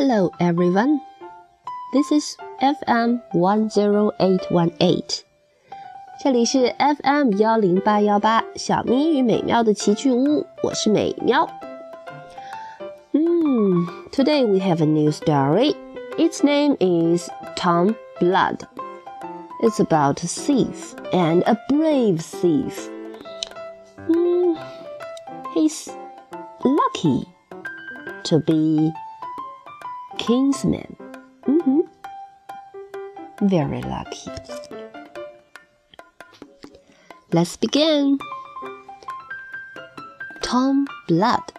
Hello, everyone. This is FM one zero eight one eight. 这里是 FM 幺零八幺八小咪与美妙的奇趣屋，我是美妙。嗯，Today we have a new story. Its name is Tom Blood. It's about a thief and a brave thief. Mm, he's lucky to be kingsman. Mm-hmm. Very lucky. Let's begin. Tom Blood.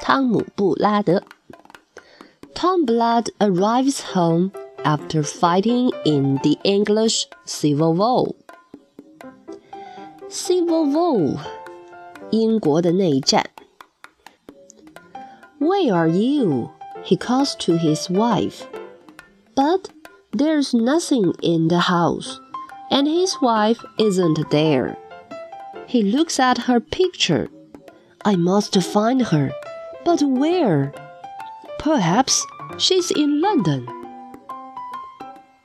汤姆·布拉德。Tom Blood arrives home after fighting in the English Civil War. Civil War，英国的内战。Where are you? He calls to his wife. But there's nothing in the house, and his wife isn't there. He looks at her picture. I must find her, but where? Perhaps she's in London.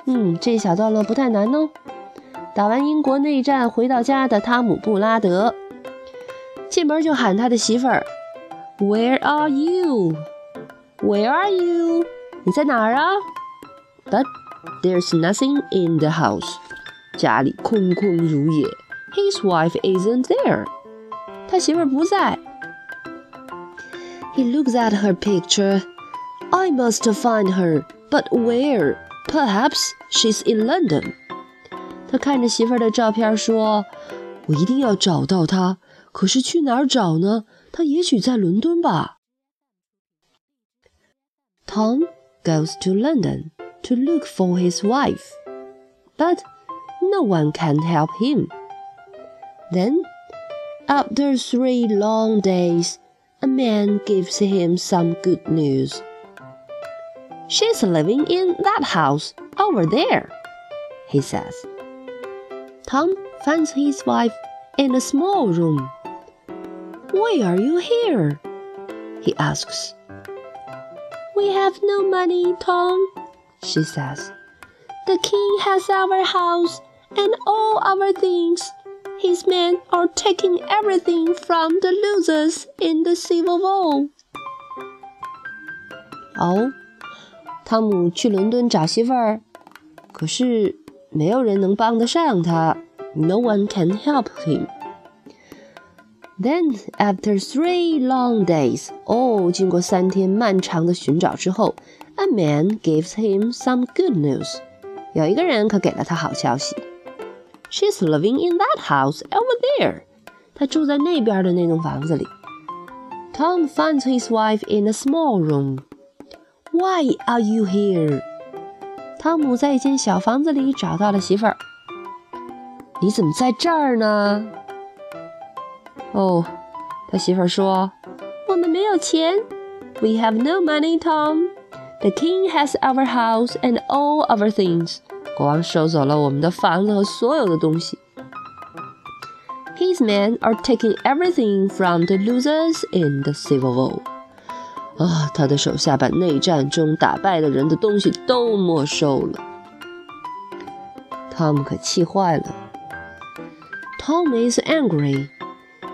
嗯，这一小段落不太难哦。打完英国内战回到家的汤姆·布拉德，进门就喊他的媳妇儿：“Where are you? Where are you? 你在哪儿啊？”But there's nothing in the house. 家里空空如也。His wife isn't there. 他媳妇儿不在。He looks at her picture. I must find her, but where? Perhaps she's in London. 他看着媳妇儿的照片说：“我一定要找到她，可是去哪儿找呢？她也许在伦敦吧。” ” Tom goes to London to look for his wife, but no one can help him. Then, after three long days, a man gives him some good news. She's living in that house over there, he says. Tom finds his wife in a small room. Why are you here? he asks. We have no money, Tom, she says. The king has our house and all our things. His men are taking everything from the losers in the Civil War. Oh, 汤姆去伦敦找媳妇儿，可是没有人能帮得上他。No one can help him. Then, after three long days, 哦，经过三天漫长的寻找之后，a man gives him some good news. 有一个人可给了他好消息。She's living in that house over there. 她住在那边的那栋房子里。Tom finds his wife in a small room. Why are you here？汤姆在一间小房子里找到了媳妇儿。你怎么在这儿呢？ 哦，他媳妇儿说：“我们没有钱。We have no money, Tom. The king has our house and all our things. 国王收走了我们的房子和所有的东西。His men are taking everything from the losers in the civil war.” 啊，他的手下把内战中打败的人的东西都没收了。汤姆可气坏了。Tom is angry.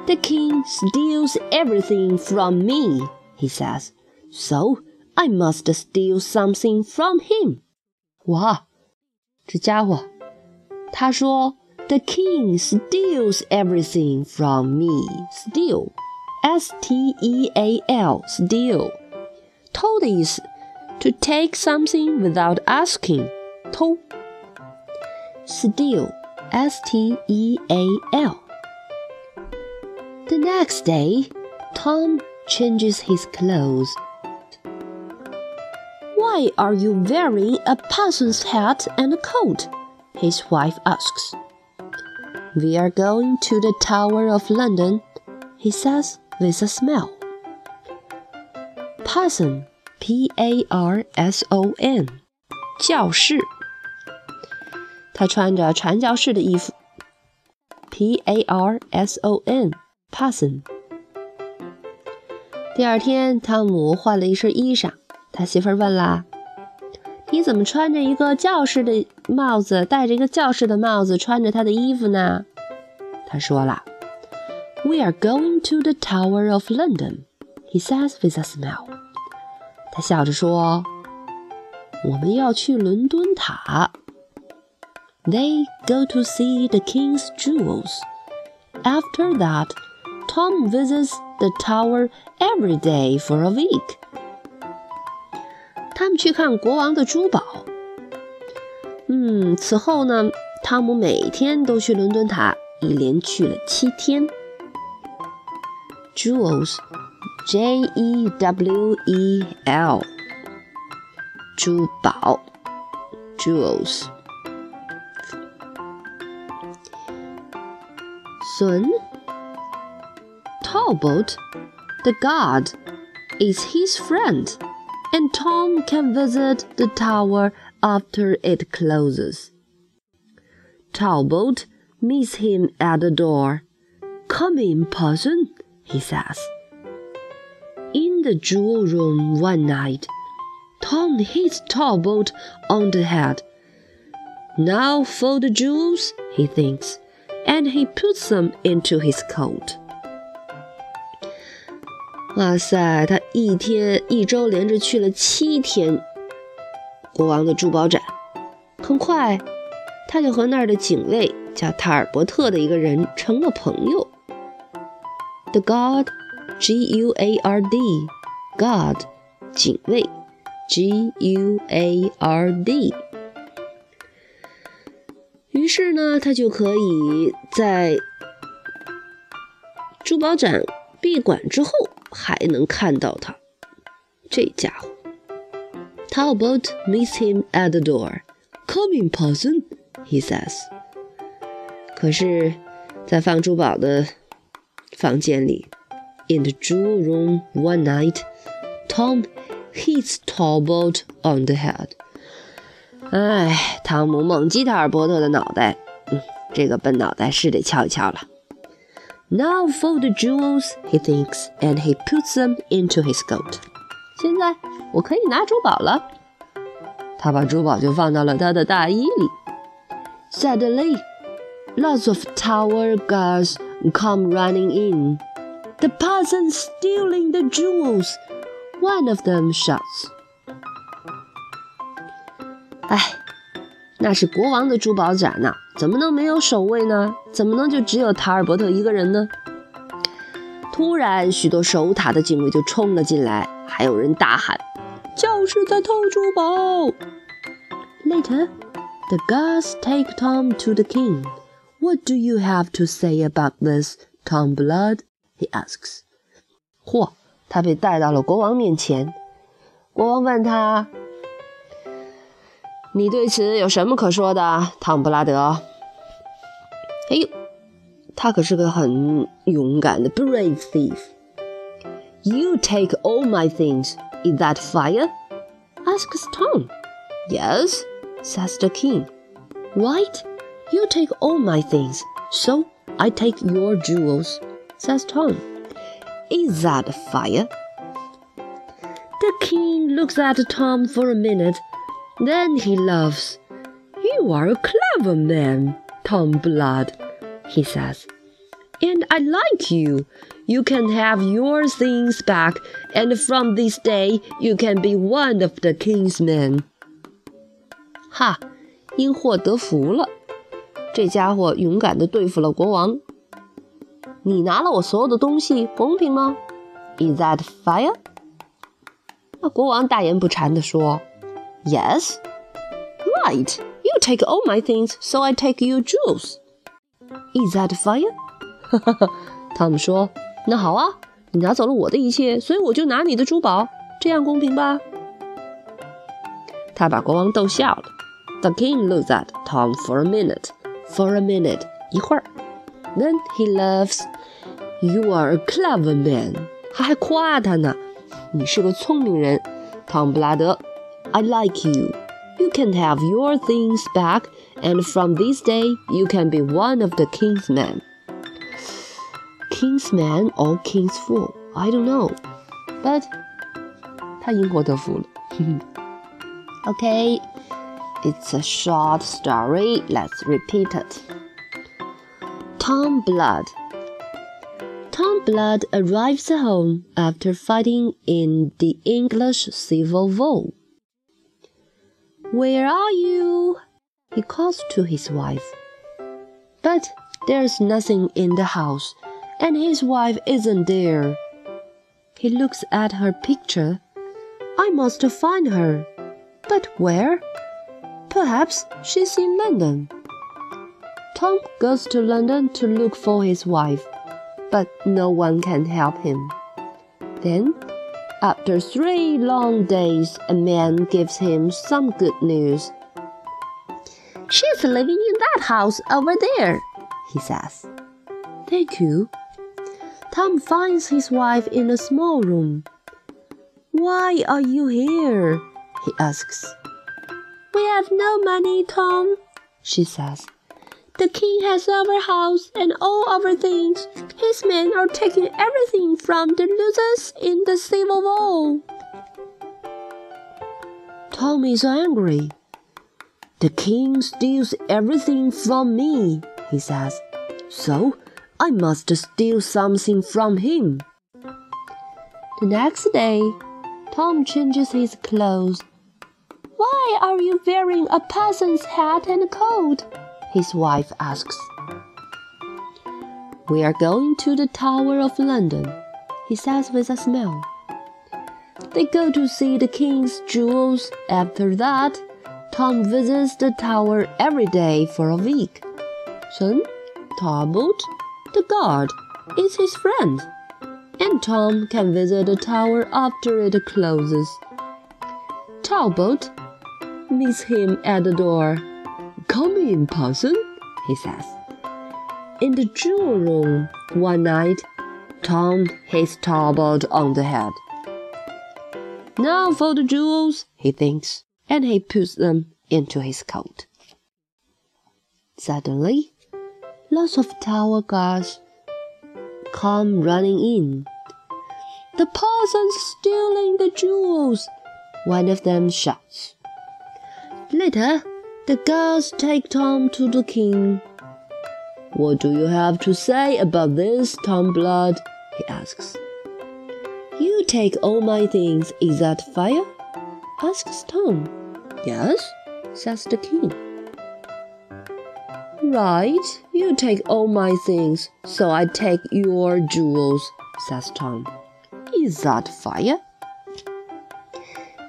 The king steals everything from me, he says. So I must steal something from him. 哇，这家伙，他说，The king steals everything from me. Steal. S T E A L steal，偷的意思，to take something without asking，偷。Steal, S T E A L. The next day, Tom changes his clothes. Why are you wearing a parson's hat and a coat? His wife asks. We are going to the Tower of London, he says with a smile. Parson, P A R S O N，教士。他穿着传教士的衣服。P A R S O Parson。第二天，汤姆换了一身衣裳，他媳妇儿问啦：“你怎么穿着一个教士的帽子，戴着一个教士的帽子，穿着他的衣服呢？”他说了：“We are going to the Tower of London,” he says with a smile. 他笑着说：“我们要去伦敦塔。” They go to see the king's jewels. After that, Tom visits the tower every day for a week. 他们去看国王的珠宝。嗯，此后呢，汤姆每天都去伦敦塔，一连去了七天。Jewels，J E W E L，珠宝，Jewels。Son Talbot, the guard, is his friend, and Tom can visit the tower after it closes. Talbot meets him at the door. Come in, Parson, he says. In the jewel room one night, Tom hits Talbot on the head. Now for the jewels, he thinks, and he puts them into his coat. 哇塞，他一天一周连着去了七天国王的珠宝展。很快，他就和那儿的警卫叫塔尔伯特的一个人成了朋友。The guard, G-U-A-R-D, guard，警卫，G-U-A-R-D。于是呢，他就可以在珠宝展闭馆之后。还能看到他，这家伙。Tallbot meets him at the door. Come in, Parson, he says. 可是，在放珠宝的房间里，in the jewel room one night, Tom hits Tallbot on the head. 哎，汤姆猛击塔尔伯特的脑袋，嗯，这个笨脑袋是得敲一敲了。now for the jewels, he thinks, and he puts them into his coat. 现在我可以拿珠宝了。他把珠宝就放到了他的大衣里。Suddenly, lots of tower guards come running in. The peasants stealing the jewels. One of them shouts. 哎，那是国王的珠宝展呐、啊， 怎么能没有守卫呢？怎么能就只有塔尔伯特一个人呢？突然，许多守塔的警卫就冲了进来，还有人大喊：“教士在偷珠宝！” Later, the guards take Tom to the king. What do you have to say about this, Tom Blood? He asks. 嚯，他被带到了国王面前。国王问他。你对此有什么可说的，汤布拉德？哎呦，他可是个很勇敢的 brave thief。You take all my things. Is that fire? asks Tom. Yes, says the king. Right, you take all my things, so I take your jewels, says Tom. Is that fire? The king looks at Tom for a minute then he laughs. You are a clever man, Tom Blood, he says. And I like you. You can have your things back, and from this day you can be one of the king's men. 哈，因祸得福了。这家伙勇敢地对付了国王。你拿了我所有的东西，公平吗？Is that fair？那国王大言不惭地说。 Yes. Right. You take all my things, so I take your jewels. Is that fair? 汤姆说：“那好啊，你拿走了我的一切，所以我就拿你的珠宝，这样公平吧？”他把国王逗笑了。The king looks at Tom for a minute. For a minute，一会儿。Then he laughs. You are a clever man. 他还夸他呢，你是个聪明人，汤布拉德。 I like you. You can have your things back, and from this day you can be one of the king's men. King's man or king's fool, I don't know. But 他因祸得福了。 okay, it's a short story. Let's repeat it. Tom Blood. Tom Blood arrives home after fighting in the English Civil War. Where are you? He calls to his wife. But there's nothing in the house, and his wife isn't there. He looks at her picture. I must find her. But where? Perhaps she's in London. Tom goes to London to look for his wife, but no one can help him. Then, after three long days, a man gives him some good news. She's living in that house over there, he says. Thank you. Tom finds his wife in a small room. Why are you here? he asks. We have no money, Tom, she says. The king has our house and all our things. His men are taking everything from the losers in the civil war. Tom is angry. The king steals everything from me, he says. So I must steal something from him. The next day, Tom changes his clothes. Why are you wearing a peasant's hat and coat? His wife asks. We are going to the Tower of London, he says with a smile. They go to see the king's jewels. After that, Tom visits the tower every day for a week. Soon, Talbot, the guard, is his friend, and Tom can visit the tower after it closes. Talbot meets him at the door. Come in, parson, he says. In the jewel room one night, Tom hits Talbot on the head. Now for the jewels, he thinks, and he puts them into his coat. Suddenly, lots of tower guards come running in. The parson's stealing the jewels, one of them shouts. Later, the guards take Tom to the king. What do you have to say about this, Tom Blood? he asks. You take all my things, is that fair? asks Tom. Yes, says the king. Right, you take all my things, so I take your jewels, says Tom. Is that fair?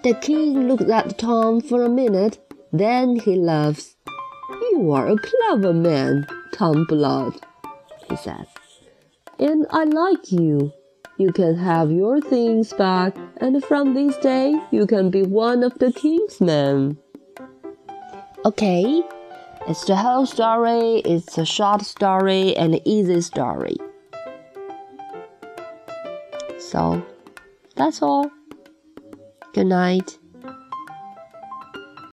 The king looked at Tom for a minute then he laughs. You are a clever man, Tom Blood, he says. And I like you. You can have your things back, and from this day you can be one of the king's men. Okay, it's the whole story. It's a short story and easy story. So, that's all. Good night.